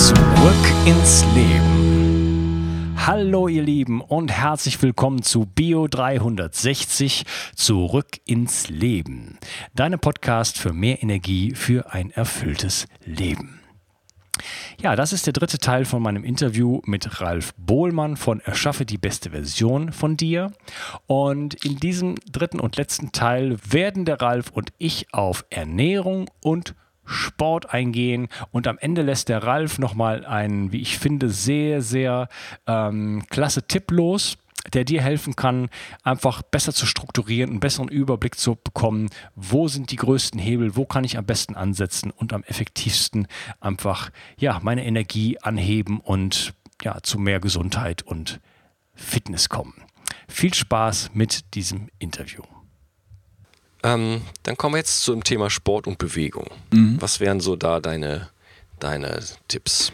Zurück ins Leben. Hallo ihr Lieben und herzlich willkommen zu Bio 360 Zurück ins Leben. Deine Podcast für mehr Energie für ein erfülltes Leben. Ja, das ist der dritte Teil von meinem Interview mit Ralf Bohlmann von Erschaffe die beste Version von dir. Und in diesem dritten und letzten Teil werden der Ralf und ich auf Ernährung und Sport eingehen und am Ende lässt der Ralf nochmal einen, wie ich finde, sehr, sehr ähm, klasse Tipp los der dir helfen kann, einfach besser zu strukturieren, einen besseren Überblick zu bekommen, wo sind die größten Hebel, wo kann ich am besten ansetzen und am effektivsten einfach ja, meine Energie anheben und ja, zu mehr Gesundheit und Fitness kommen. Viel Spaß mit diesem Interview. Ähm, dann kommen wir jetzt zum Thema Sport und Bewegung. Mhm. Was wären so da deine, deine Tipps?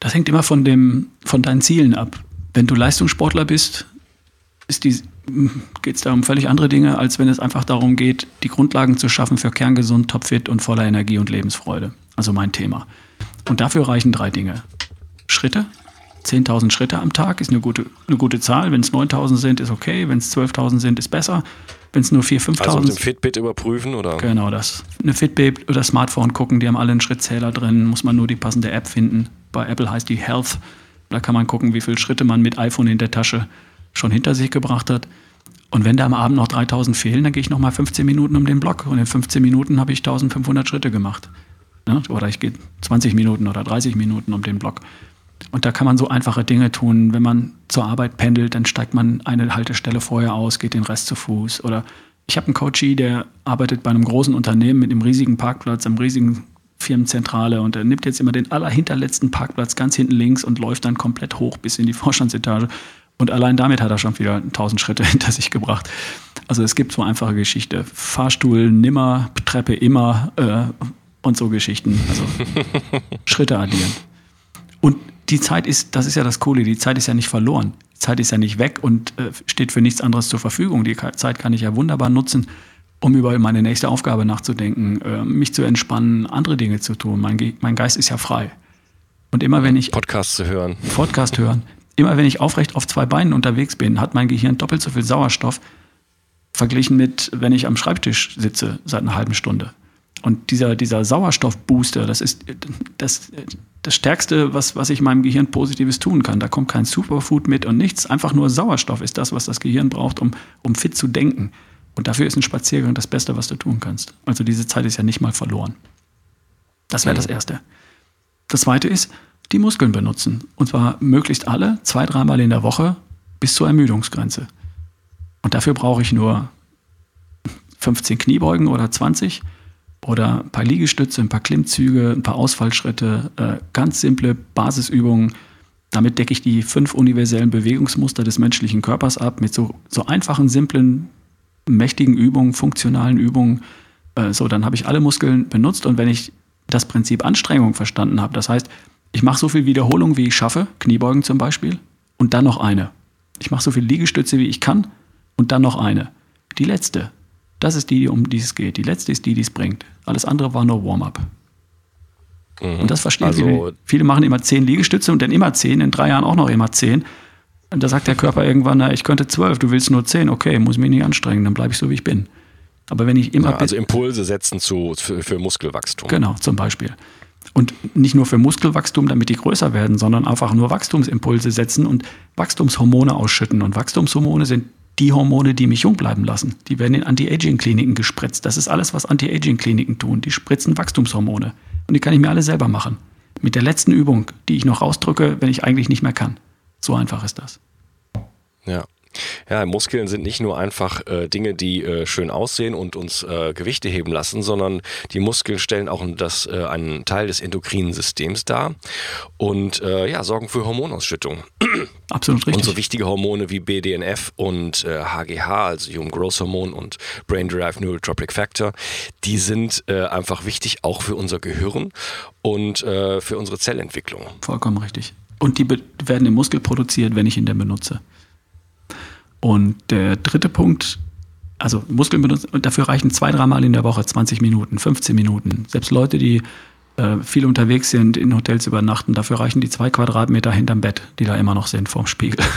Das hängt immer von, dem, von deinen Zielen ab. Wenn du Leistungssportler bist, geht es da um völlig andere Dinge, als wenn es einfach darum geht, die Grundlagen zu schaffen für kerngesund, topfit und voller Energie und Lebensfreude. Also mein Thema. Und dafür reichen drei Dinge. Schritte. 10.000 Schritte am Tag ist eine gute, eine gute Zahl. Wenn es 9.000 sind, ist okay. Wenn es 12.000 sind, ist besser. Wenn es nur 4.000, 5.000 Also mit dem Fitbit überprüfen oder? Genau das. Eine Fitbit oder Smartphone gucken, die haben alle einen Schrittzähler drin. Muss man nur die passende App finden. Bei Apple heißt die Health. Da kann man gucken, wie viele Schritte man mit iPhone in der Tasche schon hinter sich gebracht hat. Und wenn da am Abend noch 3000 fehlen, dann gehe ich noch mal 15 Minuten um den Block. Und in 15 Minuten habe ich 1500 Schritte gemacht. Ne? Oder ich gehe 20 Minuten oder 30 Minuten um den Block. Und da kann man so einfache Dinge tun. Wenn man zur Arbeit pendelt, dann steigt man eine Haltestelle vorher aus, geht den Rest zu Fuß. Oder ich habe einen Coachie, der arbeitet bei einem großen Unternehmen mit einem riesigen Parkplatz, einem riesigen Firmenzentrale und er nimmt jetzt immer den allerhinterletzten Parkplatz ganz hinten links und läuft dann komplett hoch bis in die Vorstandsetage und allein damit hat er schon wieder 1000 Schritte hinter sich gebracht. Also es gibt so einfache Geschichte. Fahrstuhl nimmer, Treppe immer äh, und so Geschichten. Also Schritte addieren. Und die Zeit ist, das ist ja das Coole, die Zeit ist ja nicht verloren. Die Zeit ist ja nicht weg und äh, steht für nichts anderes zur Verfügung. Die Zeit kann ich ja wunderbar nutzen, um über meine nächste Aufgabe nachzudenken, äh, mich zu entspannen, andere Dinge zu tun. Mein, Ge mein Geist ist ja frei. Und immer wenn ich. Podcast zu hören. Podcast hören immer wenn ich aufrecht auf zwei Beinen unterwegs bin, hat mein Gehirn doppelt so viel Sauerstoff verglichen mit, wenn ich am Schreibtisch sitze seit einer halben Stunde. Und dieser, dieser Sauerstoffbooster, das ist das, das Stärkste, was, was ich meinem Gehirn Positives tun kann. Da kommt kein Superfood mit und nichts. Einfach nur Sauerstoff ist das, was das Gehirn braucht, um, um fit zu denken. Und dafür ist ein Spaziergang das Beste, was du tun kannst. Also diese Zeit ist ja nicht mal verloren. Das wäre mhm. das Erste. Das Zweite ist, die Muskeln benutzen. Und zwar möglichst alle, zwei, dreimal in der Woche bis zur Ermüdungsgrenze. Und dafür brauche ich nur 15 Kniebeugen oder 20 oder ein paar Liegestütze, ein paar Klimmzüge, ein paar Ausfallschritte, äh, ganz simple Basisübungen. Damit decke ich die fünf universellen Bewegungsmuster des menschlichen Körpers ab mit so, so einfachen, simplen, mächtigen Übungen, funktionalen Übungen. Äh, so, dann habe ich alle Muskeln benutzt und wenn ich das Prinzip Anstrengung verstanden habe, das heißt, ich mache so viel Wiederholung, wie ich schaffe, Kniebeugen zum Beispiel, und dann noch eine. Ich mache so viel Liegestütze, wie ich kann, und dann noch eine. Die letzte, das ist die, um die es geht. Die letzte ist die, die es bringt. Alles andere war nur Warm-up. Mhm. Und das verstehen also, viele. Viele machen immer zehn Liegestütze und dann immer zehn, in drei Jahren auch noch immer zehn. Und da sagt der Körper irgendwann, na, ich könnte zwölf, du willst nur zehn, okay, muss mich nicht anstrengen, dann bleibe ich so, wie ich bin. Aber wenn ich immer. Ja, also Impulse setzen zu, für, für Muskelwachstum. Genau, zum Beispiel. Und nicht nur für Muskelwachstum, damit die größer werden, sondern einfach nur Wachstumsimpulse setzen und Wachstumshormone ausschütten. Und Wachstumshormone sind die Hormone, die mich jung bleiben lassen. Die werden in Anti-Aging-Kliniken gespritzt. Das ist alles, was Anti-Aging-Kliniken tun. Die spritzen Wachstumshormone. Und die kann ich mir alle selber machen. Mit der letzten Übung, die ich noch rausdrücke, wenn ich eigentlich nicht mehr kann. So einfach ist das. Ja, Ja, Muskeln sind nicht nur einfach äh, Dinge, die äh, schön aussehen und uns äh, Gewichte heben lassen, sondern die Muskeln stellen auch das, äh, einen Teil des endokrinen Systems dar und äh, ja, sorgen für Hormonausschüttung. Absolut richtig. Und so wichtige Hormone wie BDNF und HGH, äh, also Human Growth Hormone und Brain Derived Neurotropic Factor, die sind einfach wichtig auch für unser Gehirn und für unsere Zellentwicklung. Vollkommen richtig. Und die werden im Muskel produziert, wenn ich ihn denn benutze. Und der dritte Punkt, also Muskeln benutzen, und dafür reichen zwei, dreimal in der Woche 20 Minuten, 15 Minuten. Selbst Leute, die äh, viel unterwegs sind, in Hotels übernachten, dafür reichen die zwei Quadratmeter hinterm Bett, die da immer noch sind vorm Spiegel.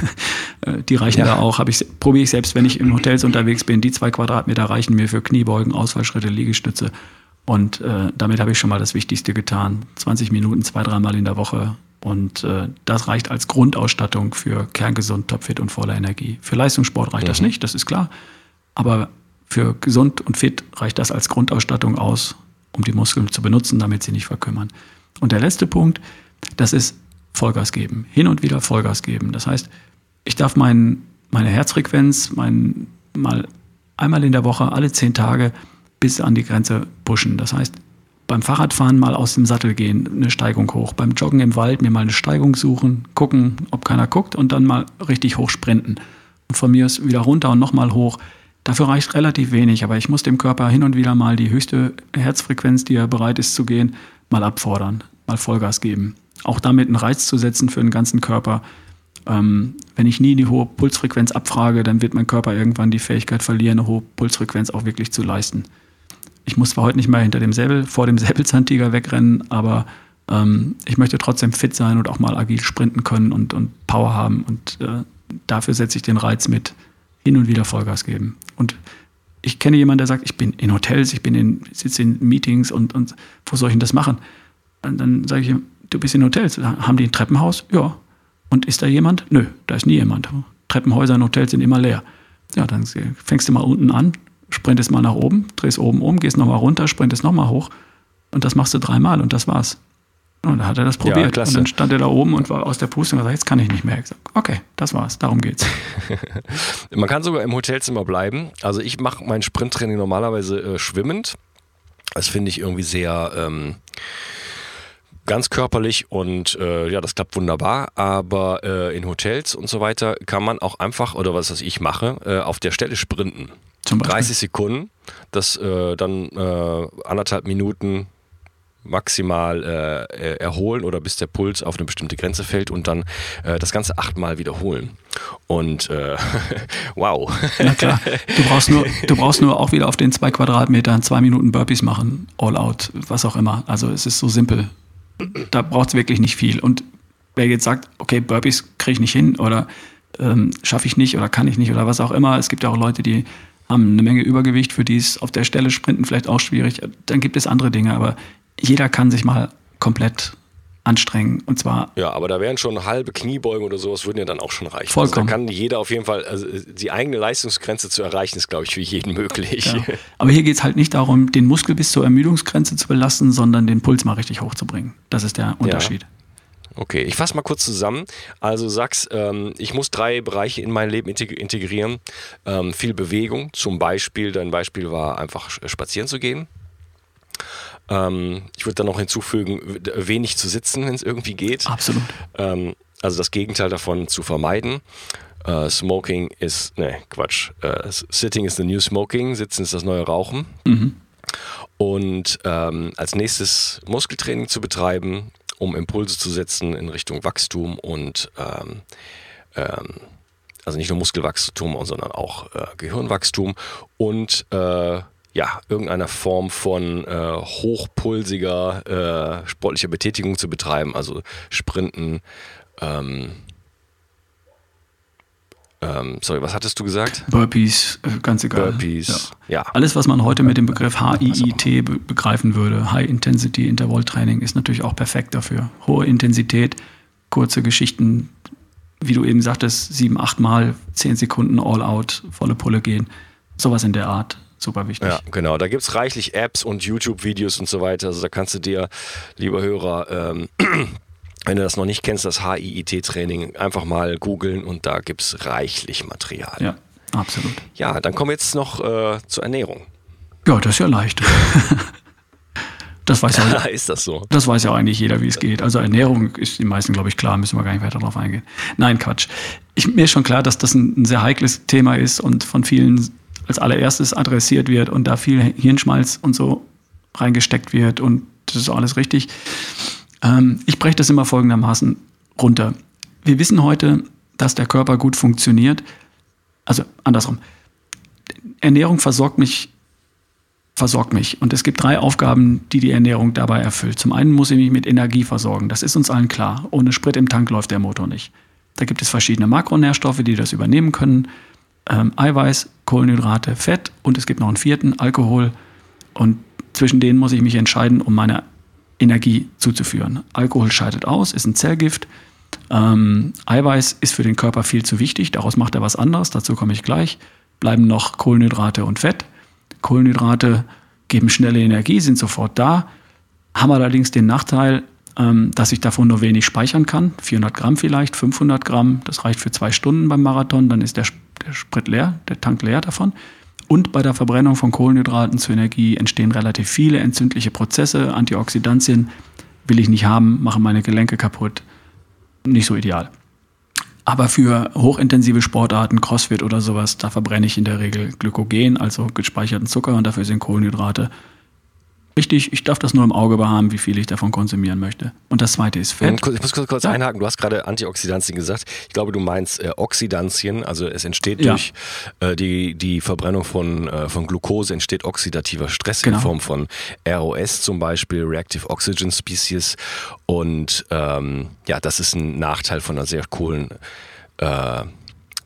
Äh, die reichen ja. da auch, ich, probiere ich selbst, wenn ich in Hotels unterwegs bin, die zwei Quadratmeter reichen mir für Kniebeugen, Ausfallschritte, Liegestütze. Und äh, damit habe ich schon mal das Wichtigste getan. 20 Minuten, zwei, dreimal in der Woche und äh, das reicht als Grundausstattung für kerngesund, topfit und voller Energie. Für Leistungssport reicht mhm. das nicht, das ist klar. Aber für gesund und fit reicht das als Grundausstattung aus, um die Muskeln zu benutzen, damit sie nicht verkümmern. Und der letzte Punkt, das ist Vollgas geben. Hin und wieder Vollgas geben. Das heißt, ich darf mein, meine Herzfrequenz mein, mal einmal in der Woche, alle zehn Tage bis an die Grenze pushen. Das heißt, beim Fahrradfahren mal aus dem Sattel gehen, eine Steigung hoch. Beim Joggen im Wald mir mal eine Steigung suchen, gucken, ob keiner guckt und dann mal richtig hoch sprinten. Und von mir ist wieder runter und nochmal hoch. Dafür reicht relativ wenig, aber ich muss dem Körper hin und wieder mal die höchste Herzfrequenz, die er bereit ist zu gehen, mal abfordern, mal Vollgas geben. Auch damit einen Reiz zu setzen für den ganzen Körper. Ähm, wenn ich nie die hohe Pulsfrequenz abfrage, dann wird mein Körper irgendwann die Fähigkeit verlieren, eine hohe Pulsfrequenz auch wirklich zu leisten ich muss zwar heute nicht mehr hinter dem Säbel, vor dem Säbelzahntiger wegrennen, aber ähm, ich möchte trotzdem fit sein und auch mal agil sprinten können und, und Power haben. Und äh, dafür setze ich den Reiz mit hin und wieder Vollgas geben. Und ich kenne jemanden, der sagt, ich bin in Hotels, ich bin in, sitze in Meetings und, und wo soll ich denn das machen? Und dann sage ich ihm, du bist in Hotels. Haben die ein Treppenhaus? Ja. Und ist da jemand? Nö, da ist nie jemand. Treppenhäuser in Hotels sind immer leer. Ja, dann fängst du mal unten an, sprintest mal nach oben, drehst oben um, gehst nochmal runter, sprintest nochmal hoch. Und das machst du dreimal und das war's. Und dann hat er das probiert. Ja, und dann stand er da oben und war aus der Puste und gesagt, jetzt kann ich nicht mehr. Ich gesagt, okay, das war's, darum geht's. Man kann sogar im Hotelzimmer bleiben. Also ich mache mein Sprinttraining normalerweise äh, schwimmend. Das finde ich irgendwie sehr ähm, ganz körperlich und äh, ja, das klappt wunderbar. Aber äh, in Hotels und so weiter kann man auch einfach, oder was, was ich mache, äh, auf der Stelle sprinten. Zum 30 Sekunden, das äh, dann äh, anderthalb Minuten maximal äh, erholen oder bis der Puls auf eine bestimmte Grenze fällt und dann äh, das Ganze achtmal wiederholen. Und äh, wow. Ja klar, du brauchst, nur, du brauchst nur auch wieder auf den zwei Quadratmetern zwei Minuten Burpees machen, all out, was auch immer. Also es ist so simpel. Da braucht es wirklich nicht viel. Und wer jetzt sagt, okay, Burpees kriege ich nicht hin oder ähm, schaffe ich nicht oder kann ich nicht oder was auch immer, es gibt ja auch Leute, die haben eine Menge Übergewicht, für die ist auf der Stelle Sprinten vielleicht auch schwierig. Dann gibt es andere Dinge, aber jeder kann sich mal komplett anstrengen. Und zwar. Ja, aber da wären schon halbe Kniebeugen oder sowas, würden ja dann auch schon reichen. Vollkommen. Also da kann jeder auf jeden Fall, also die eigene Leistungsgrenze zu erreichen, ist, glaube ich, für jeden möglich. Ja. Aber hier geht es halt nicht darum, den Muskel bis zur Ermüdungsgrenze zu belasten, sondern den Puls mal richtig hochzubringen. Das ist der Unterschied. Ja. Okay, ich fasse mal kurz zusammen. Also sagst, ähm, ich muss drei Bereiche in mein Leben integrieren. Ähm, viel Bewegung, zum Beispiel, dein Beispiel war einfach spazieren zu gehen. Ähm, ich würde dann noch hinzufügen, wenig zu sitzen, wenn es irgendwie geht. Absolut. Ähm, also das Gegenteil davon zu vermeiden. Uh, smoking ist, ne, Quatsch. Uh, sitting is the new smoking, sitzen ist das neue Rauchen. Mhm. Und ähm, als nächstes Muskeltraining zu betreiben, um Impulse zu setzen in Richtung Wachstum und ähm, ähm, also nicht nur Muskelwachstum, sondern auch äh, Gehirnwachstum und äh, ja, irgendeiner Form von äh, hochpulsiger äh, sportlicher Betätigung zu betreiben, also Sprinten, ähm, ähm, sorry, was hattest du gesagt? Burpees, äh, ganz egal. Burpees, ja. ja. Alles, was man heute mit dem Begriff HIIT be begreifen würde, High Intensity Interval Training, ist natürlich auch perfekt dafür. Hohe Intensität, kurze Geschichten, wie du eben sagtest, sieben, acht Mal, zehn Sekunden All Out, volle Pulle gehen. Sowas in der Art. Super wichtig. Ja, genau. Da gibt es reichlich Apps und YouTube-Videos und so weiter. Also da kannst du dir, lieber Hörer, ähm, Wenn du das noch nicht kennst, das HIIT-Training, einfach mal googeln und da gibt es reichlich Material. Ja, absolut. Ja, dann kommen wir jetzt noch äh, zur Ernährung. Ja, das ist ja leicht. Das weiß, ja, ist das so? das weiß ja eigentlich jeder, wie es geht. Also Ernährung ist den meisten, glaube ich, klar, müssen wir gar nicht weiter darauf eingehen. Nein, Quatsch. Ich, mir ist schon klar, dass das ein, ein sehr heikles Thema ist und von vielen als allererstes adressiert wird und da viel Hirnschmalz und so reingesteckt wird und das ist alles richtig. Ähm, ich breche das immer folgendermaßen runter. Wir wissen heute, dass der Körper gut funktioniert. Also andersrum. Ernährung versorgt mich versorgt mich. Und es gibt drei Aufgaben, die die Ernährung dabei erfüllt. Zum einen muss ich mich mit Energie versorgen. Das ist uns allen klar. Ohne Sprit im Tank läuft der Motor nicht. Da gibt es verschiedene Makronährstoffe, die das übernehmen können. Ähm, Eiweiß, Kohlenhydrate, Fett und es gibt noch einen vierten, Alkohol. Und zwischen denen muss ich mich entscheiden, um meine Energie zuzuführen. Alkohol scheidet aus, ist ein Zellgift. Ähm, Eiweiß ist für den Körper viel zu wichtig, daraus macht er was anderes, dazu komme ich gleich. Bleiben noch Kohlenhydrate und Fett. Kohlenhydrate geben schnelle Energie, sind sofort da, haben allerdings den Nachteil, dass ich davon nur wenig speichern kann. 400 Gramm vielleicht, 500 Gramm, das reicht für zwei Stunden beim Marathon, dann ist der, der Sprit leer, der Tank leer davon. Und bei der Verbrennung von Kohlenhydraten zur Energie entstehen relativ viele entzündliche Prozesse. Antioxidantien will ich nicht haben, machen meine Gelenke kaputt. Nicht so ideal. Aber für hochintensive Sportarten, Crossfit oder sowas, da verbrenne ich in der Regel Glykogen, also gespeicherten Zucker und dafür sind Kohlenhydrate. Richtig, ich darf das nur im Auge behaben, wie viel ich davon konsumieren möchte. Und das zweite ist Fett. Ich muss kurz, kurz ja. einhaken. Du hast gerade Antioxidantien gesagt. Ich glaube, du meinst äh, Oxidantien. Also es entsteht ja. durch äh, die, die Verbrennung von, äh, von Glucose entsteht oxidativer Stress genau. in Form von ROS zum Beispiel, Reactive Oxygen Species. Und ähm, ja, das ist ein Nachteil von einer sehr coolen äh,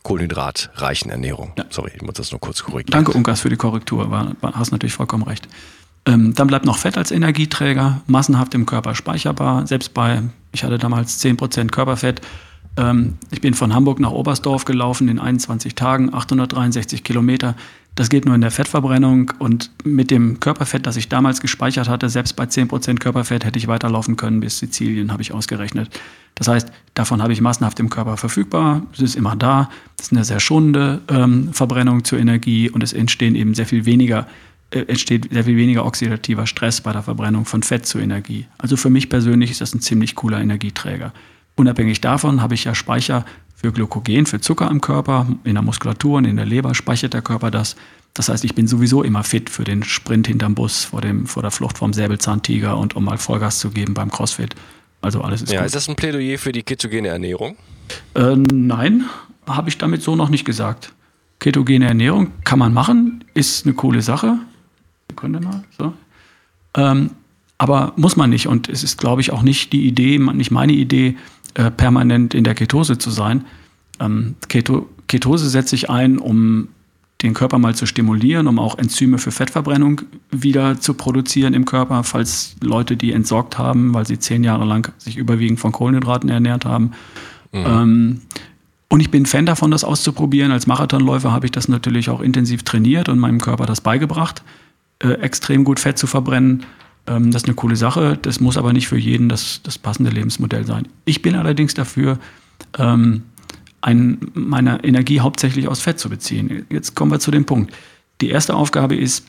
kohlenhydratreichen Ernährung. Ja. Sorry, ich muss das nur kurz korrigieren. Danke, Unkas, für die Korrektur. War, hast natürlich vollkommen recht. Ähm, dann bleibt noch Fett als Energieträger, massenhaft im Körper speicherbar. Selbst bei, ich hatte damals 10% Körperfett. Ähm, ich bin von Hamburg nach Oberstdorf gelaufen in 21 Tagen, 863 Kilometer. Das geht nur in der Fettverbrennung und mit dem Körperfett, das ich damals gespeichert hatte, selbst bei 10% Körperfett hätte ich weiterlaufen können bis Sizilien, habe ich ausgerechnet. Das heißt, davon habe ich massenhaft im Körper verfügbar, es ist immer da, es ist eine sehr schonende ähm, Verbrennung zur Energie und es entstehen eben sehr viel weniger entsteht sehr viel weniger oxidativer Stress bei der Verbrennung von Fett zur Energie. Also für mich persönlich ist das ein ziemlich cooler Energieträger. Unabhängig davon habe ich ja Speicher für Glykogen, für Zucker im Körper, in der Muskulatur und in der Leber speichert der Körper das. Das heißt, ich bin sowieso immer fit für den Sprint hinterm Bus, vor, dem, vor der Flucht vom Säbelzahntiger und um mal Vollgas zu geben beim Crossfit. Also alles ist Ja, gut. ist das ein Plädoyer für die ketogene Ernährung? Äh, nein, habe ich damit so noch nicht gesagt. Ketogene Ernährung kann man machen, ist eine coole Sache. Sekunde mal, so. Ähm, aber muss man nicht. Und es ist, glaube ich, auch nicht die Idee, nicht meine Idee, äh, permanent in der Ketose zu sein. Ähm, Keto, Ketose setze ich ein, um den Körper mal zu stimulieren, um auch Enzyme für Fettverbrennung wieder zu produzieren im Körper, falls Leute die entsorgt haben, weil sie zehn Jahre lang sich überwiegend von Kohlenhydraten ernährt haben. Mhm. Ähm, und ich bin Fan davon, das auszuprobieren. Als Marathonläufer habe ich das natürlich auch intensiv trainiert und meinem Körper das beigebracht äh, extrem gut Fett zu verbrennen. Ähm, das ist eine coole Sache. Das muss aber nicht für jeden das, das passende Lebensmodell sein. Ich bin allerdings dafür, ähm, ein, meine Energie hauptsächlich aus Fett zu beziehen. Jetzt kommen wir zu dem Punkt. Die erste Aufgabe ist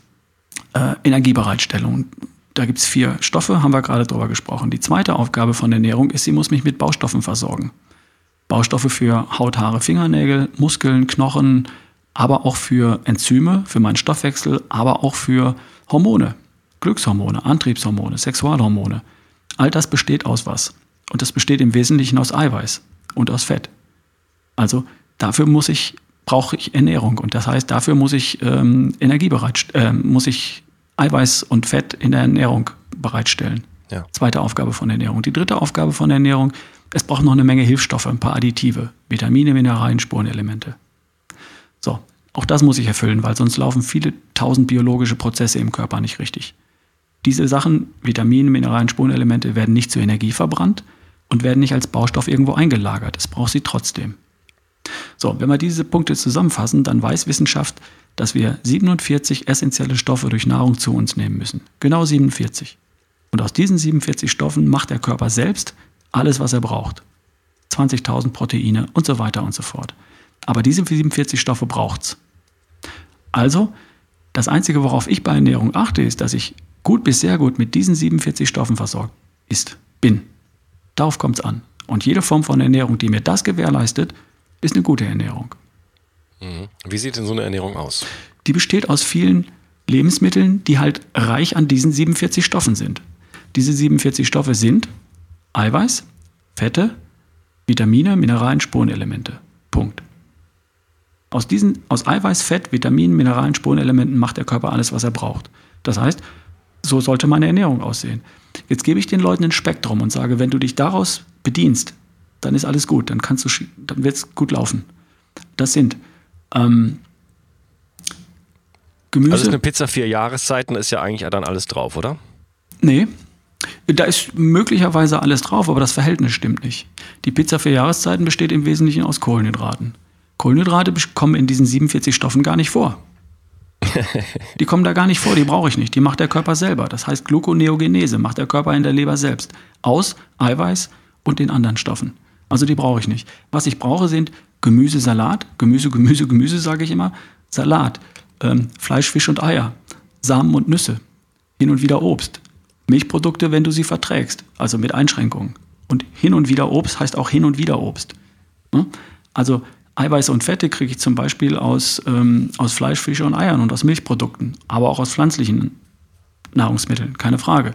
äh, Energiebereitstellung. Da gibt es vier Stoffe, haben wir gerade drüber gesprochen. Die zweite Aufgabe von Ernährung ist, sie muss mich mit Baustoffen versorgen. Baustoffe für Haut, Haare, Fingernägel, Muskeln, Knochen, aber auch für Enzyme, für meinen Stoffwechsel, aber auch für Hormone, Glückshormone, Antriebshormone, Sexualhormone. All das besteht aus was. Und das besteht im Wesentlichen aus Eiweiß und aus Fett. Also dafür muss ich, brauche ich Ernährung. Und das heißt, dafür muss ich ähm, Energie bereitstellen, äh, muss ich Eiweiß und Fett in der Ernährung bereitstellen. Ja. Zweite Aufgabe von Ernährung. Die dritte Aufgabe von Ernährung, es braucht noch eine Menge Hilfsstoffe, ein paar Additive, Vitamine, Mineralien, Spurenelemente. So, auch das muss ich erfüllen, weil sonst laufen viele tausend biologische Prozesse im Körper nicht richtig. Diese Sachen, Vitamine, Mineralien, Spurenelemente, werden nicht zur Energie verbrannt und werden nicht als Baustoff irgendwo eingelagert. Es braucht sie trotzdem. So, wenn wir diese Punkte zusammenfassen, dann weiß Wissenschaft, dass wir 47 essentielle Stoffe durch Nahrung zu uns nehmen müssen. Genau 47. Und aus diesen 47 Stoffen macht der Körper selbst alles, was er braucht. 20.000 Proteine und so weiter und so fort. Aber diese 47 Stoffe braucht's. Also, das Einzige, worauf ich bei Ernährung achte, ist, dass ich gut bis sehr gut mit diesen 47 Stoffen versorgt ist, bin. Darauf kommt es an. Und jede Form von Ernährung, die mir das gewährleistet, ist eine gute Ernährung. Mhm. Wie sieht denn so eine Ernährung aus? Die besteht aus vielen Lebensmitteln, die halt reich an diesen 47 Stoffen sind. Diese 47 Stoffe sind Eiweiß, Fette, Vitamine, Mineralien, Spurenelemente. Aus, diesen, aus Eiweiß, Fett, Vitaminen, Mineralien, Spurenelementen macht der Körper alles, was er braucht. Das heißt, so sollte meine Ernährung aussehen. Jetzt gebe ich den Leuten ein Spektrum und sage, wenn du dich daraus bedienst, dann ist alles gut, dann kannst du, dann wird es gut laufen. Das sind ähm, Gemüse. Also ist eine Pizza vier Jahreszeiten, ist ja eigentlich dann alles drauf, oder? Nee. Da ist möglicherweise alles drauf, aber das Verhältnis stimmt nicht. Die Pizza vier Jahreszeiten besteht im Wesentlichen aus Kohlenhydraten. Kohlenhydrate kommen in diesen 47 Stoffen gar nicht vor. Die kommen da gar nicht vor, die brauche ich nicht. Die macht der Körper selber. Das heißt, Gluconeogenese macht der Körper in der Leber selbst. Aus Eiweiß und den anderen Stoffen. Also die brauche ich nicht. Was ich brauche, sind Gemüse, Salat. Gemüse, Gemüse, Gemüse, sage ich immer. Salat. Ähm, Fleisch, Fisch und Eier. Samen und Nüsse. Hin und wieder Obst. Milchprodukte, wenn du sie verträgst. Also mit Einschränkungen. Und hin und wieder Obst heißt auch hin und wieder Obst. Hm? Also Eiweiße und Fette kriege ich zum Beispiel aus, ähm, aus Fleisch, Fisch und Eiern und aus Milchprodukten, aber auch aus pflanzlichen Nahrungsmitteln, keine Frage.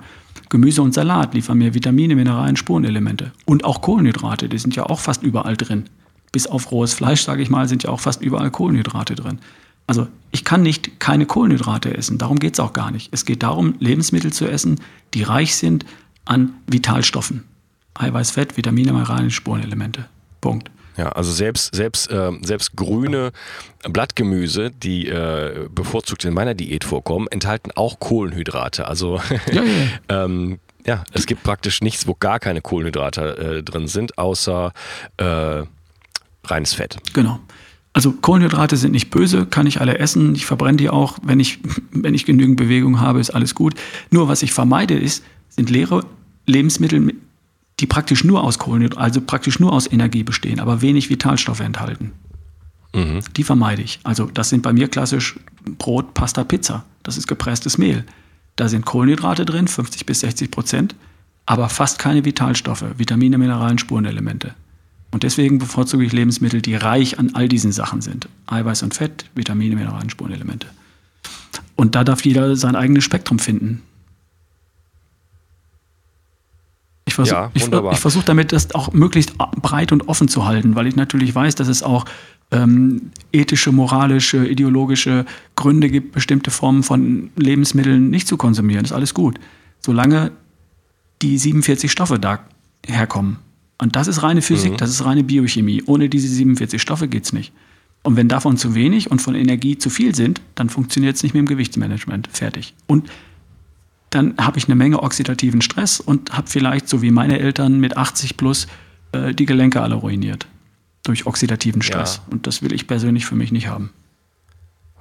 Gemüse und Salat liefern mir Vitamine, Mineralien, Spurenelemente. Und auch Kohlenhydrate, die sind ja auch fast überall drin. Bis auf rohes Fleisch, sage ich mal, sind ja auch fast überall Kohlenhydrate drin. Also ich kann nicht keine Kohlenhydrate essen, darum geht es auch gar nicht. Es geht darum, Lebensmittel zu essen, die reich sind an Vitalstoffen. Eiweiß, Fett, Vitamine, Mineralien, Spurenelemente. Punkt. Ja, also selbst, selbst, äh, selbst grüne Blattgemüse, die äh, bevorzugt in meiner Diät vorkommen, enthalten auch Kohlenhydrate. Also ja, ja. ähm, ja, es gibt praktisch nichts, wo gar keine Kohlenhydrate äh, drin sind, außer äh, reines Fett. Genau. Also Kohlenhydrate sind nicht böse, kann ich alle essen. Ich verbrenne die auch, wenn ich, wenn ich genügend Bewegung habe, ist alles gut. Nur was ich vermeide ist, sind leere Lebensmittel die praktisch nur aus Kohlenhydraten, also praktisch nur aus Energie bestehen, aber wenig Vitalstoffe enthalten. Mhm. Die vermeide ich. Also das sind bei mir klassisch Brot, Pasta, Pizza. Das ist gepresstes Mehl. Da sind Kohlenhydrate drin, 50 bis 60 Prozent, aber fast keine Vitalstoffe, Vitamine, Mineralien, Spurenelemente. Und deswegen bevorzuge ich Lebensmittel, die reich an all diesen Sachen sind. Eiweiß und Fett, Vitamine, Mineralien, Spurenelemente. Und da darf jeder sein eigenes Spektrum finden. Ich versuche ja, ich, ich versuch damit, das auch möglichst breit und offen zu halten, weil ich natürlich weiß, dass es auch ähm, ethische, moralische, ideologische Gründe gibt, bestimmte Formen von Lebensmitteln nicht zu konsumieren. Das ist alles gut. Solange die 47 Stoffe da herkommen. Und das ist reine Physik, mhm. das ist reine Biochemie. Ohne diese 47 Stoffe geht es nicht. Und wenn davon zu wenig und von Energie zu viel sind, dann funktioniert es nicht mit dem Gewichtsmanagement. Fertig. Und dann habe ich eine Menge oxidativen Stress und habe vielleicht, so wie meine Eltern mit 80 plus, äh, die Gelenke alle ruiniert. Durch oxidativen Stress. Ja. Und das will ich persönlich für mich nicht haben.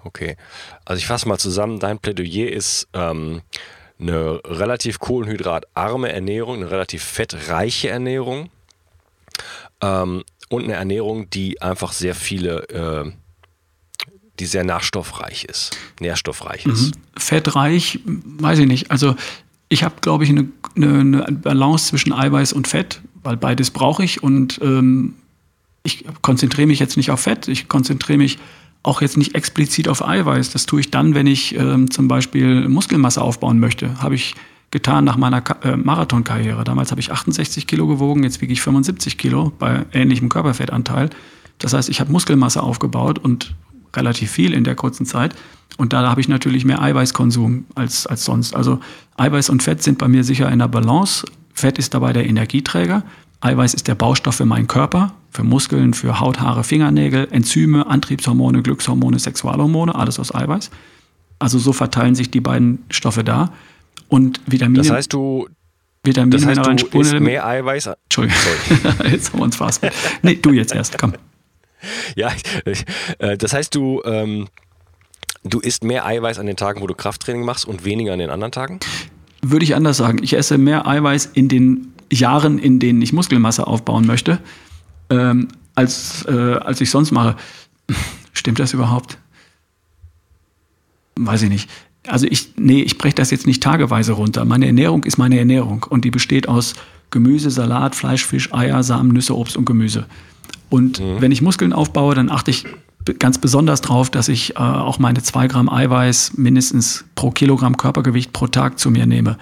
Okay. Also ich fasse mal zusammen, dein Plädoyer ist ähm, eine relativ kohlenhydratarme Ernährung, eine relativ fettreiche Ernährung ähm, und eine Ernährung, die einfach sehr viele äh, die sehr nährstoffreich ist, nährstoffreich ist. Mhm. Fettreich, weiß ich nicht. Also ich habe, glaube ich, eine, eine, Balance zwischen Eiweiß und Fett, weil beides brauche ich und ähm, ich konzentriere mich jetzt nicht auf Fett, ich konzentriere mich auch jetzt nicht explizit auf Eiweiß. Das tue ich dann, wenn ich ähm, zum Beispiel Muskelmasse aufbauen möchte. Habe ich getan nach meiner äh, Marathonkarriere. Damals habe ich 68 Kilo gewogen, jetzt wiege ich 75 Kilo bei ähnlichem Körperfettanteil. Das heißt, ich habe Muskelmasse aufgebaut und relativ viel in der kurzen Zeit. Und da habe ich natürlich mehr Eiweißkonsum als, als sonst. Also Eiweiß und Fett sind bei mir sicher in der Balance. Fett ist dabei der Energieträger. Eiweiß ist der Baustoff für meinen Körper, für Muskeln, für Haut, Haare, Fingernägel, Enzyme, Antriebshormone, Glückshormone, Sexualhormone, alles aus Eiweiß. Also so verteilen sich die beiden Stoffe da. Und Vitamine. Das heißt, du, Vitamine, das heißt, du isst mehr Eiweiß. Entschuldigung, jetzt haben wir uns fast. Nee, du jetzt erst, komm. Ja, äh, das heißt, du, ähm, du isst mehr Eiweiß an den Tagen, wo du Krafttraining machst und weniger an den anderen Tagen? Würde ich anders sagen. Ich esse mehr Eiweiß in den Jahren, in denen ich Muskelmasse aufbauen möchte, ähm, als, äh, als ich sonst mache. Stimmt das überhaupt? Weiß ich nicht. Also ich, nee, ich breche das jetzt nicht tageweise runter. Meine Ernährung ist meine Ernährung und die besteht aus Gemüse, Salat, Fleisch, Fisch, Eier, Samen, Nüsse, Obst und Gemüse. Und mhm. wenn ich Muskeln aufbaue, dann achte ich ganz besonders darauf, dass ich äh, auch meine zwei Gramm Eiweiß mindestens pro Kilogramm Körpergewicht pro Tag zu mir nehme.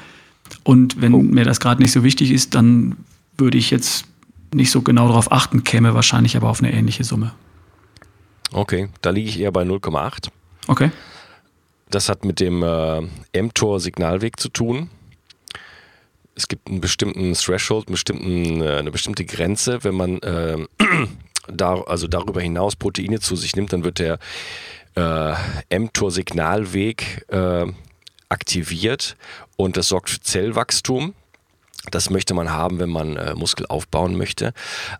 Und wenn oh. mir das gerade nicht so wichtig ist, dann würde ich jetzt nicht so genau darauf achten, käme wahrscheinlich aber auf eine ähnliche Summe. Okay, da liege ich eher bei 0,8. Okay. Das hat mit dem äh, mTOR-Signalweg zu tun. Es gibt einen bestimmten Threshold, einen bestimmten, äh, eine bestimmte Grenze. Wenn man äh, da, also darüber hinaus Proteine zu sich nimmt, dann wird der äh, mTOR-Signalweg äh, aktiviert und das sorgt für Zellwachstum. Das möchte man haben, wenn man äh, Muskel aufbauen möchte.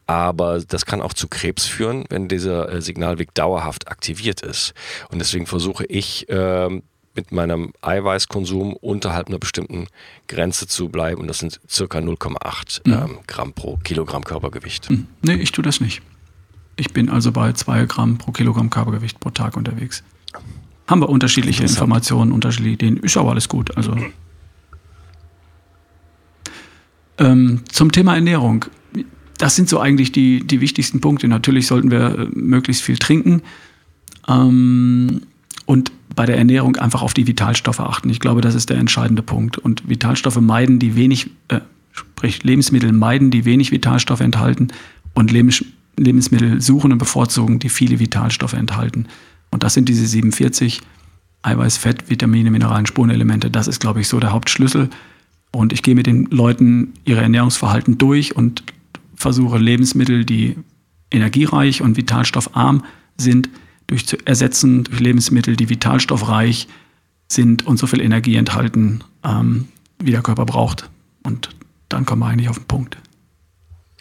Aber das kann auch zu Krebs führen, wenn dieser äh, Signalweg dauerhaft aktiviert ist. Und deswegen versuche ich äh, mit meinem Eiweißkonsum unterhalb einer bestimmten Grenze zu bleiben. Und das sind circa 0,8 mhm. ähm, Gramm pro Kilogramm Körpergewicht. Mhm. Nee, ich tue das nicht. Ich bin also bei 2 Gramm pro Kilogramm Körpergewicht pro Tag unterwegs. Haben wir unterschiedliche Informationen, unterschiedliche Ideen. Ist aber alles gut. Also Ähm, zum Thema Ernährung. Das sind so eigentlich die, die wichtigsten Punkte. Natürlich sollten wir äh, möglichst viel trinken ähm, und bei der Ernährung einfach auf die Vitalstoffe achten. Ich glaube, das ist der entscheidende Punkt. Und Vitalstoffe meiden, die wenig, äh, sprich Lebensmittel meiden, die wenig Vitalstoffe enthalten und Lebens Lebensmittel suchen und bevorzugen, die viele Vitalstoffe enthalten. Und das sind diese 47 Eiweiß, Fett, Vitamine, Mineralien, Spurenelemente. Das ist, glaube ich, so der Hauptschlüssel. Und ich gehe mit den Leuten ihre Ernährungsverhalten durch und versuche Lebensmittel, die energiereich und vitalstoffarm sind, durch zu ersetzen durch Lebensmittel, die vitalstoffreich sind und so viel Energie enthalten, ähm, wie der Körper braucht. Und dann kommen wir eigentlich auf den Punkt.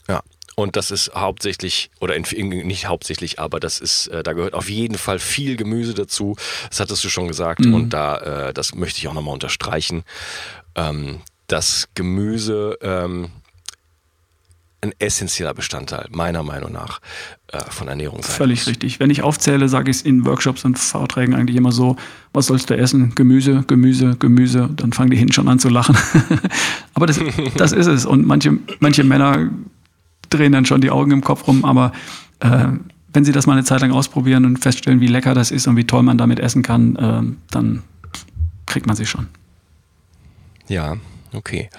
Ja, und das ist hauptsächlich, oder nicht hauptsächlich, aber das ist, äh, da gehört auf jeden Fall viel Gemüse dazu. Das hattest du schon gesagt. Mhm. Und da, äh, das möchte ich auch nochmal unterstreichen. Ähm, dass Gemüse ähm, ein essentieller Bestandteil, meiner Meinung nach, äh, von Ernährung sein Völlig muss. richtig. Wenn ich aufzähle, sage ich es in Workshops und Vorträgen eigentlich immer so, was sollst du essen? Gemüse, Gemüse, Gemüse. Dann fangen die hinten schon an zu lachen. aber das, das ist es. Und manche, manche Männer drehen dann schon die Augen im Kopf rum, aber äh, wenn sie das mal eine Zeit lang ausprobieren und feststellen, wie lecker das ist und wie toll man damit essen kann, äh, dann kriegt man sie schon. Ja, Okay.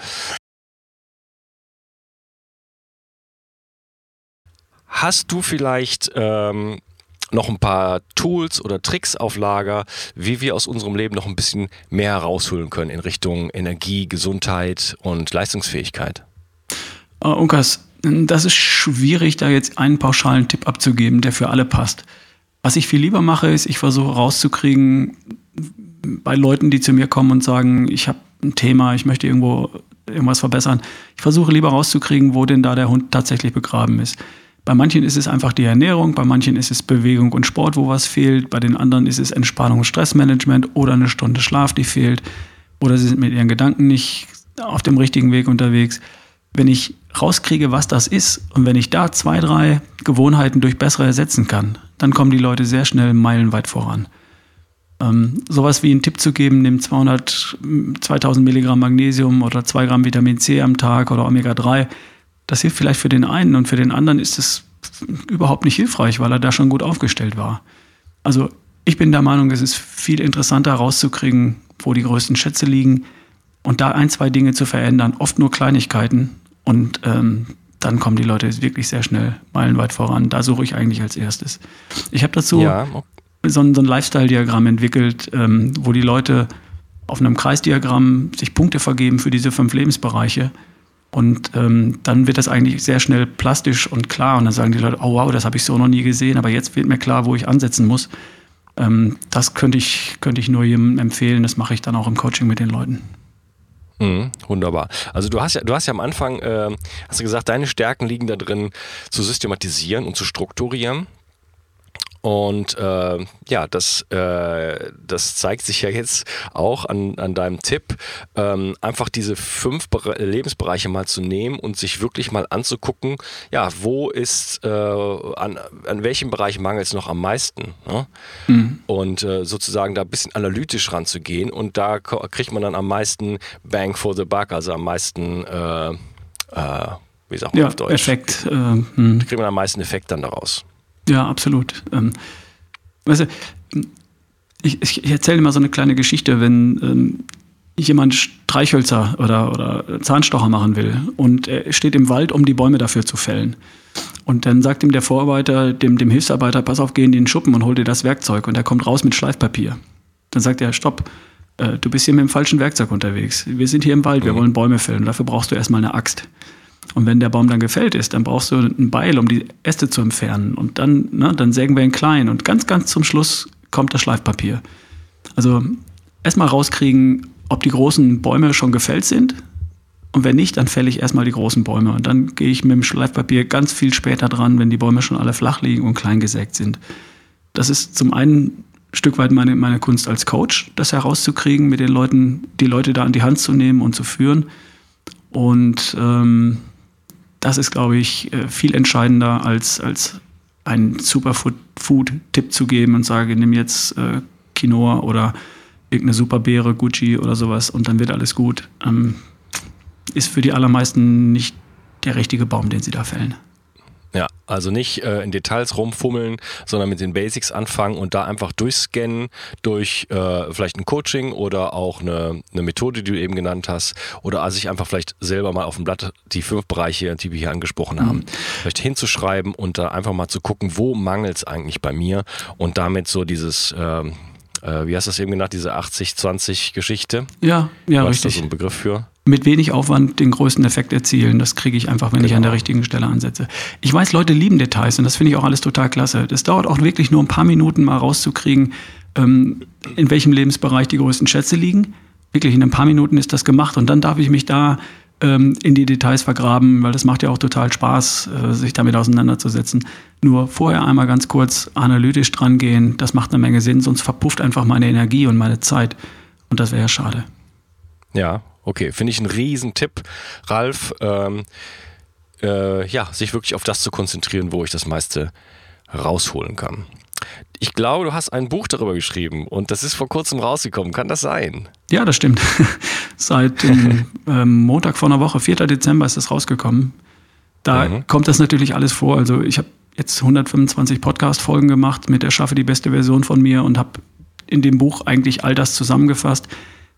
Hast du vielleicht ähm, noch ein paar Tools oder Tricks auf Lager, wie wir aus unserem Leben noch ein bisschen mehr herausholen können in Richtung Energie, Gesundheit und Leistungsfähigkeit? Uh, Unkas, das ist schwierig, da jetzt einen pauschalen Tipp abzugeben, der für alle passt. Was ich viel lieber mache, ist, ich versuche rauszukriegen bei Leuten, die zu mir kommen und sagen, ich habe ein Thema, ich möchte irgendwo irgendwas verbessern. Ich versuche lieber rauszukriegen, wo denn da der Hund tatsächlich begraben ist. Bei manchen ist es einfach die Ernährung, bei manchen ist es Bewegung und Sport, wo was fehlt, bei den anderen ist es Entspannung und Stressmanagement oder eine Stunde Schlaf, die fehlt, oder sie sind mit ihren Gedanken nicht auf dem richtigen Weg unterwegs. Wenn ich rauskriege, was das ist und wenn ich da zwei, drei Gewohnheiten durch bessere ersetzen kann, dann kommen die Leute sehr schnell meilenweit voran. Ähm, sowas wie einen Tipp zu geben, nimm 200, 2000 Milligramm Magnesium oder 2 Gramm Vitamin C am Tag oder Omega-3, das hilft vielleicht für den einen und für den anderen ist es überhaupt nicht hilfreich, weil er da schon gut aufgestellt war. Also ich bin der Meinung, es ist viel interessanter herauszukriegen, wo die größten Schätze liegen und da ein, zwei Dinge zu verändern, oft nur Kleinigkeiten und ähm, dann kommen die Leute wirklich sehr schnell meilenweit voran. Da suche ich eigentlich als erstes. Ich habe dazu ja, so ein, so ein Lifestyle-Diagramm entwickelt, ähm, wo die Leute auf einem Kreisdiagramm sich Punkte vergeben für diese fünf Lebensbereiche. Und ähm, dann wird das eigentlich sehr schnell plastisch und klar. Und dann sagen die Leute, oh wow, das habe ich so noch nie gesehen, aber jetzt wird mir klar, wo ich ansetzen muss. Ähm, das könnte ich, könnte ich nur jedem empfehlen. Das mache ich dann auch im Coaching mit den Leuten. Mhm, wunderbar. Also du hast ja, du hast ja am Anfang, äh, hast du gesagt, deine Stärken liegen da drin, zu systematisieren und zu strukturieren. Und äh, ja, das, äh, das zeigt sich ja jetzt auch an, an deinem Tipp, ähm, einfach diese fünf Bere Lebensbereiche mal zu nehmen und sich wirklich mal anzugucken, ja, wo ist, äh, an, an welchem Bereich mangelt es noch am meisten? Ne? Mhm. Und äh, sozusagen da ein bisschen analytisch ranzugehen und da kriegt man dann am meisten Bang for the Buck, also am meisten, äh, äh, wie sagt man ja, auf Deutsch? Effekt. Äh, hm. kriegt man am meisten Effekt dann daraus. Ja, absolut. Ähm, weißt du, ich, ich erzähle immer so eine kleine Geschichte, wenn ähm, jemand Streichhölzer oder, oder Zahnstocher machen will und er steht im Wald, um die Bäume dafür zu fällen. Und dann sagt ihm der Vorarbeiter, dem, dem Hilfsarbeiter, pass auf, geh in den Schuppen und hol dir das Werkzeug. Und er kommt raus mit Schleifpapier. Dann sagt er, stopp, äh, du bist hier mit dem falschen Werkzeug unterwegs. Wir sind hier im Wald, wir mhm. wollen Bäume fällen. Dafür brauchst du erstmal eine Axt. Und wenn der Baum dann gefällt ist, dann brauchst du ein Beil, um die Äste zu entfernen. Und dann, ne, dann sägen wir ihn klein. Und ganz, ganz zum Schluss kommt das Schleifpapier. Also erstmal rauskriegen, ob die großen Bäume schon gefällt sind. Und wenn nicht, dann fälle ich erstmal die großen Bäume. Und dann gehe ich mit dem Schleifpapier ganz viel später dran, wenn die Bäume schon alle flach liegen und klein gesägt sind. Das ist zum einen ein Stück weit meine, meine Kunst als Coach, das herauszukriegen, mit den Leuten, die Leute da an die Hand zu nehmen und zu führen. Und ähm, das ist, glaube ich, äh, viel entscheidender als, als einen Superfood-Tipp zu geben und sage, nimm jetzt äh, Quinoa oder irgendeine Superbeere, Gucci oder sowas und dann wird alles gut. Ähm, ist für die allermeisten nicht der richtige Baum, den sie da fällen. Ja, also nicht äh, in Details rumfummeln, sondern mit den Basics anfangen und da einfach durchscannen durch äh, vielleicht ein Coaching oder auch eine, eine Methode, die du eben genannt hast, oder sich einfach vielleicht selber mal auf dem Blatt die fünf Bereiche, die wir hier angesprochen haben, mhm. vielleicht hinzuschreiben und da einfach mal zu gucken, wo mangelt es eigentlich bei mir und damit so dieses ähm, äh, wie hast du das eben genannt, diese 80-20-Geschichte? Ja, ja, Was richtig. Ist da so ein Begriff für? Mit wenig Aufwand den größten Effekt erzielen. Das kriege ich einfach, wenn genau. ich an der genau. richtigen Stelle ansetze. Ich weiß, Leute lieben Details und das finde ich auch alles total klasse. Das dauert auch wirklich nur ein paar Minuten mal rauszukriegen, ähm, in welchem Lebensbereich die größten Schätze liegen. Wirklich in ein paar Minuten ist das gemacht und dann darf ich mich da ähm, in die Details vergraben, weil das macht ja auch total Spaß, äh, sich damit auseinanderzusetzen. Nur vorher einmal ganz kurz analytisch dran gehen, das macht eine Menge Sinn, sonst verpufft einfach meine Energie und meine Zeit. Und das wäre ja schade. Ja, okay. Finde ich einen Riesentipp, Ralf. Ähm, äh, ja, sich wirklich auf das zu konzentrieren, wo ich das meiste rausholen kann. Ich glaube, du hast ein Buch darüber geschrieben und das ist vor kurzem rausgekommen. Kann das sein? Ja, das stimmt. Seit dem ähm, Montag vor einer Woche, 4. Dezember, ist das rausgekommen. Da mhm. kommt das natürlich alles vor. Also ich habe jetzt 125 Podcast-Folgen gemacht mit Erschaffe die beste Version von mir und habe in dem Buch eigentlich all das zusammengefasst,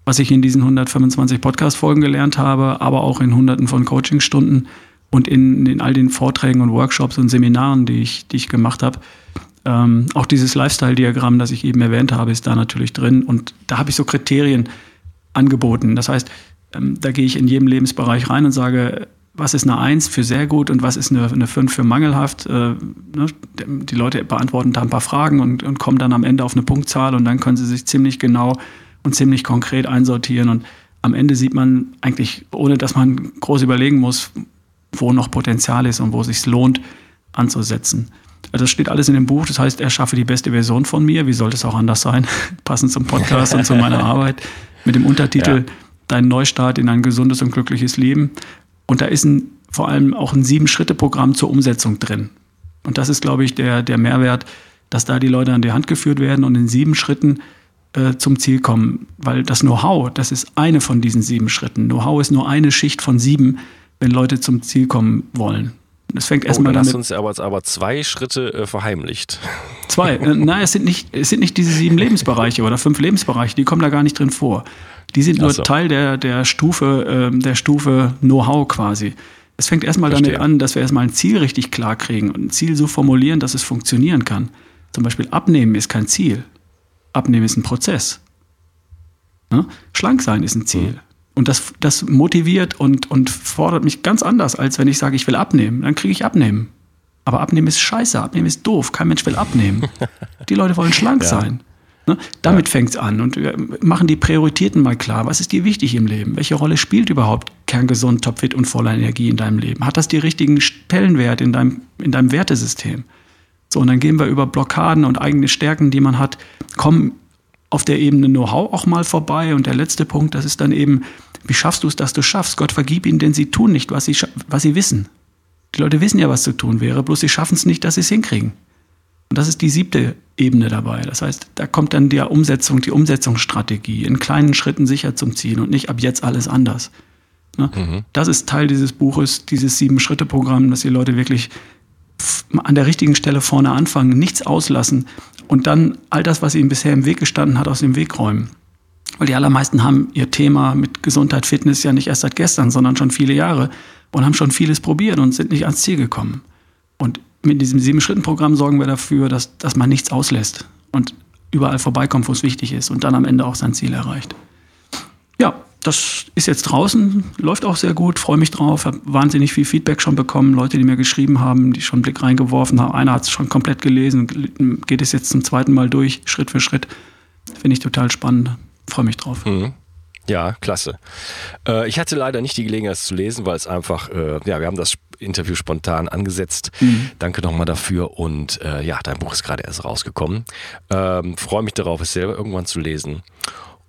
was ich in diesen 125 Podcast-Folgen gelernt habe, aber auch in hunderten von Coachingstunden und in, in all den Vorträgen und Workshops und Seminaren, die ich, die ich gemacht habe. Ähm, auch dieses Lifestyle-Diagramm, das ich eben erwähnt habe, ist da natürlich drin. Und da habe ich so Kriterien angeboten. Das heißt, ähm, da gehe ich in jedem Lebensbereich rein und sage, was ist eine Eins für sehr gut und was ist eine, eine 5 für mangelhaft. Äh, ne? Die Leute beantworten da ein paar Fragen und, und kommen dann am Ende auf eine Punktzahl und dann können sie sich ziemlich genau und ziemlich konkret einsortieren. Und am Ende sieht man eigentlich, ohne dass man groß überlegen muss, wo noch Potenzial ist und wo es sich lohnt, anzusetzen. Das steht alles in dem Buch. Das heißt, erschaffe die beste Version von mir. Wie sollte es auch anders sein? Passend zum Podcast und zu meiner Arbeit. Mit dem Untertitel ja. Dein Neustart in ein gesundes und glückliches Leben. Und da ist ein, vor allem auch ein Sieben-Schritte-Programm zur Umsetzung drin. Und das ist, glaube ich, der, der Mehrwert, dass da die Leute an die Hand geführt werden und in sieben Schritten äh, zum Ziel kommen. Weil das Know-how, das ist eine von diesen sieben Schritten. Know-how ist nur eine Schicht von sieben, wenn Leute zum Ziel kommen wollen. Es fängt erstmal oh, damit. Hast uns aber, aber zwei Schritte äh, verheimlicht. Zwei. Äh, nein, es sind nicht, es sind nicht diese sieben Lebensbereiche oder fünf Lebensbereiche, die kommen da gar nicht drin vor. Die sind nur so. Teil der, der Stufe, äh, der Stufe Know-how quasi. Es fängt erstmal damit an, dass wir erstmal ein Ziel richtig klar kriegen und ein Ziel so formulieren, dass es funktionieren kann. Zum Beispiel abnehmen ist kein Ziel. Abnehmen ist ein Prozess. Ne? Schlank sein ist ein Ziel. Und das, das motiviert und, und fordert mich ganz anders, als wenn ich sage, ich will abnehmen. Dann kriege ich abnehmen. Aber abnehmen ist scheiße, abnehmen ist doof. Kein Mensch will abnehmen. Die Leute wollen schlank ja. sein. Ne? Damit ja. fängt es an. Und wir machen die Prioritäten mal klar. Was ist dir wichtig im Leben? Welche Rolle spielt überhaupt kerngesund, topfit und voller Energie in deinem Leben? Hat das die richtigen Stellenwert in deinem, in deinem Wertesystem? So, und dann gehen wir über Blockaden und eigene Stärken, die man hat, kommen auf der Ebene Know-how auch mal vorbei. Und der letzte Punkt, das ist dann eben, wie schaffst du es, dass du schaffst? Gott vergib ihnen, denn sie tun nicht, was sie, was sie wissen. Die Leute wissen ja, was zu tun wäre, bloß sie schaffen es nicht, dass sie es hinkriegen. Und das ist die siebte Ebene dabei. Das heißt, da kommt dann die Umsetzung, die Umsetzungsstrategie, in kleinen Schritten sicher zum Ziel und nicht ab jetzt alles anders. Ne? Mhm. Das ist Teil dieses Buches, dieses Sieben-Schritte-Programm, dass die Leute wirklich an der richtigen Stelle vorne anfangen, nichts auslassen und dann all das, was ihnen bisher im Weg gestanden hat, aus dem Weg räumen. Weil die allermeisten haben ihr Thema mit Gesundheit, Fitness ja nicht erst seit gestern, sondern schon viele Jahre und haben schon vieles probiert und sind nicht ans Ziel gekommen. Und mit diesem Sieben-Schritten-Programm sorgen wir dafür, dass, dass man nichts auslässt und überall vorbeikommt, wo es wichtig ist und dann am Ende auch sein Ziel erreicht. Ja, das ist jetzt draußen, läuft auch sehr gut, freue mich drauf, habe wahnsinnig viel Feedback schon bekommen, Leute, die mir geschrieben haben, die schon einen Blick reingeworfen haben. Einer hat es schon komplett gelesen, geht es jetzt zum zweiten Mal durch, Schritt für Schritt. Finde ich total spannend, freue mich drauf. Mhm. Ja, klasse. Äh, ich hatte leider nicht die Gelegenheit, es zu lesen, weil es einfach, äh, ja, wir haben das Interview spontan angesetzt. Mhm. Danke nochmal dafür. Und äh, ja, dein Buch ist gerade erst rausgekommen. Ähm, Freue mich darauf, es selber irgendwann zu lesen.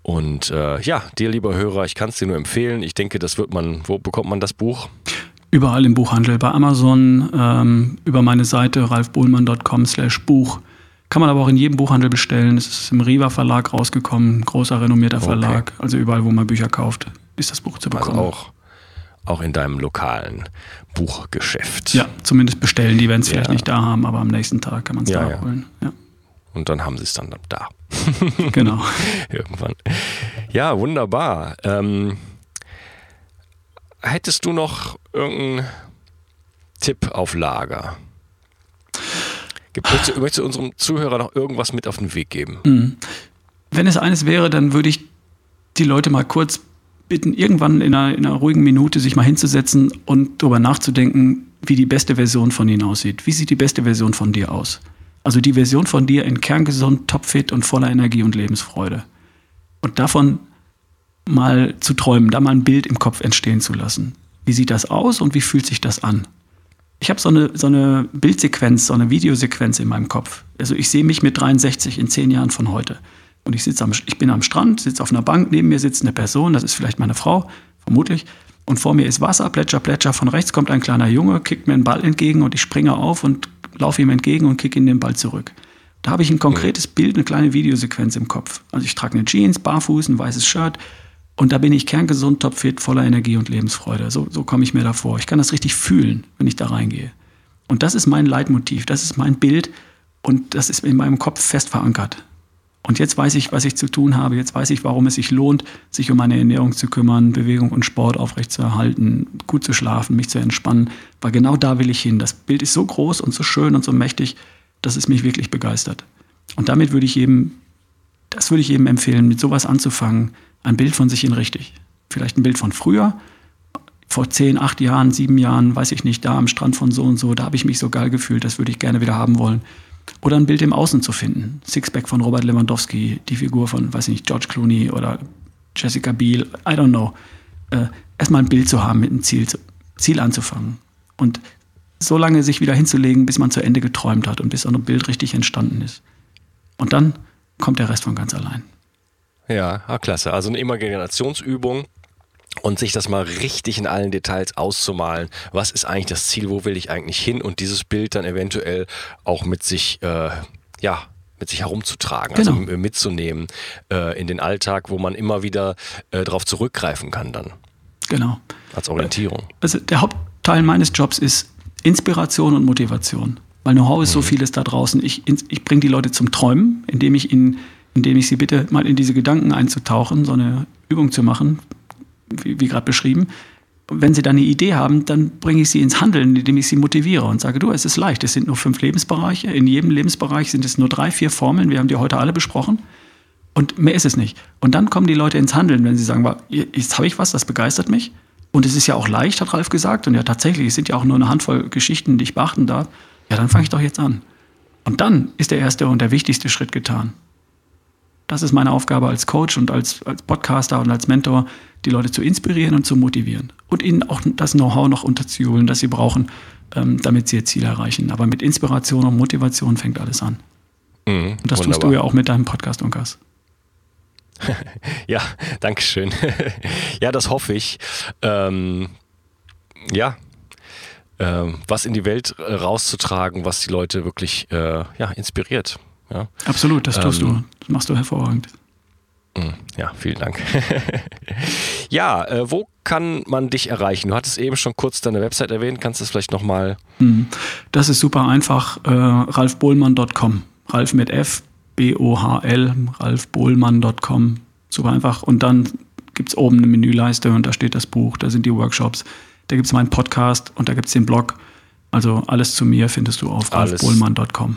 Und äh, ja, dir, lieber Hörer, ich kann es dir nur empfehlen. Ich denke, das wird man, wo bekommt man das Buch? Überall im Buchhandel, bei Amazon, ähm, über meine Seite ralfbohlmann.com slash Buch. Kann man aber auch in jedem Buchhandel bestellen. Es ist im Riva Verlag rausgekommen, großer renommierter okay. Verlag. Also überall, wo man Bücher kauft, ist das Buch zu also bekommen. Also auch, auch in deinem lokalen Buchgeschäft. Ja, zumindest bestellen. Die werden es ja. vielleicht nicht da haben, aber am nächsten Tag kann man es ja, da ja. holen. Ja. Und dann haben sie es dann da. genau. Irgendwann. Ja, wunderbar. Ähm, hättest du noch irgendeinen Tipp auf Lager? Möchtest du, möchtest du unserem Zuhörer noch irgendwas mit auf den Weg geben? Mhm. Wenn es eines wäre, dann würde ich die Leute mal kurz bitten, irgendwann in einer, in einer ruhigen Minute sich mal hinzusetzen und darüber nachzudenken, wie die beste Version von ihnen aussieht. Wie sieht die beste Version von dir aus? Also die Version von dir in kerngesund, topfit und voller Energie und Lebensfreude. Und davon mal zu träumen, da mal ein Bild im Kopf entstehen zu lassen. Wie sieht das aus und wie fühlt sich das an? Ich habe so eine, so eine Bildsequenz, so eine Videosequenz in meinem Kopf. Also ich sehe mich mit 63 in zehn Jahren von heute. Und ich, sitz am, ich bin am Strand, sitze auf einer Bank, neben mir sitzt eine Person, das ist vielleicht meine Frau, vermutlich. Und vor mir ist Wasser, Plätscher, Plätscher. Von rechts kommt ein kleiner Junge, kickt mir einen Ball entgegen und ich springe auf und laufe ihm entgegen und kicke ihm den Ball zurück. Da habe ich ein konkretes Bild, eine kleine Videosequenz im Kopf. Also ich trage eine Jeans, barfuß, ein weißes Shirt und da bin ich kerngesund, topfit, voller Energie und Lebensfreude. So, so komme ich mir da vor. Ich kann das richtig fühlen, wenn ich da reingehe. Und das ist mein Leitmotiv, das ist mein Bild und das ist in meinem Kopf fest verankert. Und jetzt weiß ich, was ich zu tun habe. Jetzt weiß ich, warum es sich lohnt, sich um meine Ernährung zu kümmern, Bewegung und Sport aufrechtzuerhalten, gut zu schlafen, mich zu entspannen. Weil genau da will ich hin. Das Bild ist so groß und so schön und so mächtig, dass es mich wirklich begeistert. Und damit würde ich eben, das würde ich eben empfehlen, mit sowas anzufangen. Ein Bild von sich in richtig. Vielleicht ein Bild von früher, vor zehn, acht Jahren, sieben Jahren, weiß ich nicht, da am Strand von so und so, da habe ich mich so geil gefühlt, das würde ich gerne wieder haben wollen. Oder ein Bild im Außen zu finden. Sixpack von Robert Lewandowski, die Figur von, weiß ich nicht, George Clooney oder Jessica Biel, I don't know. Äh, erstmal ein Bild zu haben mit einem Ziel, Ziel anzufangen. Und so lange sich wieder hinzulegen, bis man zu Ende geträumt hat und bis so ein Bild richtig entstanden ist. Und dann kommt der Rest von ganz allein. Ja, ah, klasse. Also eine Imaginationsübung und sich das mal richtig in allen Details auszumalen. Was ist eigentlich das Ziel? Wo will ich eigentlich hin? Und dieses Bild dann eventuell auch mit sich, äh, ja, mit sich herumzutragen, also genau. also mitzunehmen äh, in den Alltag, wo man immer wieder äh, darauf zurückgreifen kann dann. Genau. Als Orientierung. Also der Hauptteil meines Jobs ist Inspiration und Motivation. Weil Know-how ist mhm. so vieles da draußen. Ich, ich bringe die Leute zum Träumen, indem ich ihnen, indem ich sie bitte, mal in diese Gedanken einzutauchen, so eine Übung zu machen, wie, wie gerade beschrieben. Wenn Sie dann eine Idee haben, dann bringe ich Sie ins Handeln, indem ich Sie motiviere und sage, du, es ist leicht, es sind nur fünf Lebensbereiche, in jedem Lebensbereich sind es nur drei, vier Formeln, wir haben die heute alle besprochen und mehr ist es nicht. Und dann kommen die Leute ins Handeln, wenn sie sagen, jetzt habe ich was, das begeistert mich und es ist ja auch leicht, hat Ralf gesagt, und ja tatsächlich, es sind ja auch nur eine Handvoll Geschichten, die ich beachten darf, ja, dann fange ich doch jetzt an. Und dann ist der erste und der wichtigste Schritt getan. Das ist meine Aufgabe als Coach und als, als Podcaster und als Mentor, die Leute zu inspirieren und zu motivieren. Und ihnen auch das Know-how noch unterzuholen, das sie brauchen, ähm, damit sie ihr Ziel erreichen. Aber mit Inspiration und Motivation fängt alles an. Mhm, Und das tust wunderbar. du ja auch mit deinem Podcast, Unkas. Ja, danke schön. ja, das hoffe ich. Ähm, ja, ähm, was in die Welt äh, rauszutragen, was die Leute wirklich äh, ja, inspiriert. Ja. Absolut, das tust Ähm, du. Das machst du hervorragend. Mm, Ja, vielen Dank. ja, äh, wo kann man dich erreichen? Du hattest eben schon kurz deine Website erwähnt. Kannst du das vielleicht nochmal? Mhm. Das ist super einfach. Äh, ralfbohlmann.com. Ralf mit F, B-O-H-L, ralfbohlmann.com. Super einfach. Und dann gibt es oben eine Menüleiste und da steht das Buch, da sind die Workshops, da gibt es meinen Podcast und da gibt es den Blog. Also alles zu mir findest du auf ralfbohlmann.com.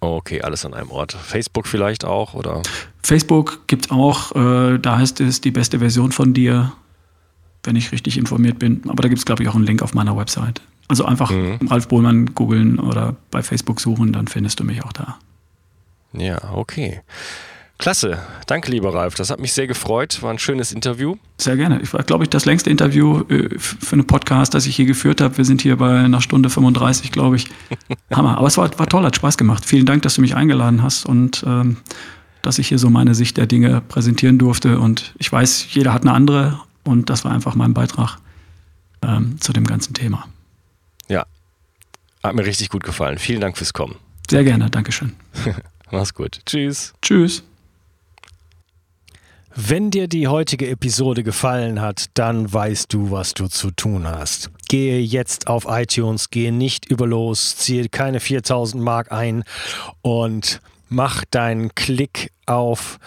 Okay, alles an einem Ort. Facebook vielleicht auch oder? Facebook gibt es auch, äh, da heißt es die beste Version von dir, wenn ich richtig informiert bin. Aber da gibt es, glaube ich, auch einen Link auf meiner Website. Also einfach Mhm. Ralf Bohlmann googeln oder bei Facebook suchen, dann findest du mich auch da. Ja, okay. Klasse. Danke, lieber Ralf. Das hat mich sehr gefreut. War ein schönes Interview. Sehr gerne. Ich war, glaube ich, das längste Interview äh, für einen Podcast, das ich je geführt habe. Wir sind hier bei einer Stunde 35, glaube ich. Hammer. Aber es war, war toll, hat Spaß gemacht. Vielen Dank, dass du mich eingeladen hast und ähm, dass ich hier so meine Sicht der Dinge präsentieren durfte. Und ich weiß, jeder hat eine andere und das war einfach mein Beitrag ähm, zu dem ganzen Thema. Ja, hat mir richtig gut gefallen. Vielen Dank fürs Kommen. Sehr gerne. Dankeschön. Mach's gut. Tschüss. Tschüss. Wenn dir die heutige Episode gefallen hat, dann weißt du, was du zu tun hast. Gehe jetzt auf iTunes, gehe nicht über los, ziehe keine 4000 Mark ein und mach deinen Klick auf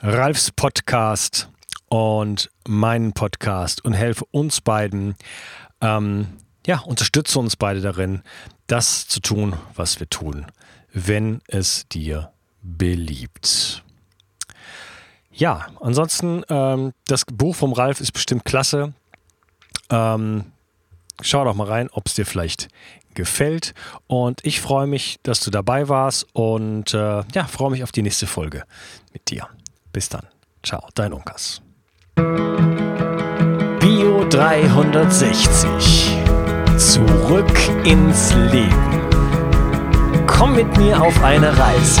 Ralfs Podcast und meinen Podcast und helfe uns beiden, ähm, ja, unterstütze uns beide darin, das zu tun, was wir tun, wenn es dir beliebt. Ja, ansonsten, ähm, das Buch vom Ralf ist bestimmt klasse. Ähm, schau doch mal rein, ob es dir vielleicht gefällt. Und ich freue mich, dass du dabei warst und äh, ja, freue mich auf die nächste Folge mit dir. Bis dann. Ciao, dein Unkas. Bio 360. Zurück ins Leben. Komm mit mir auf eine Reise.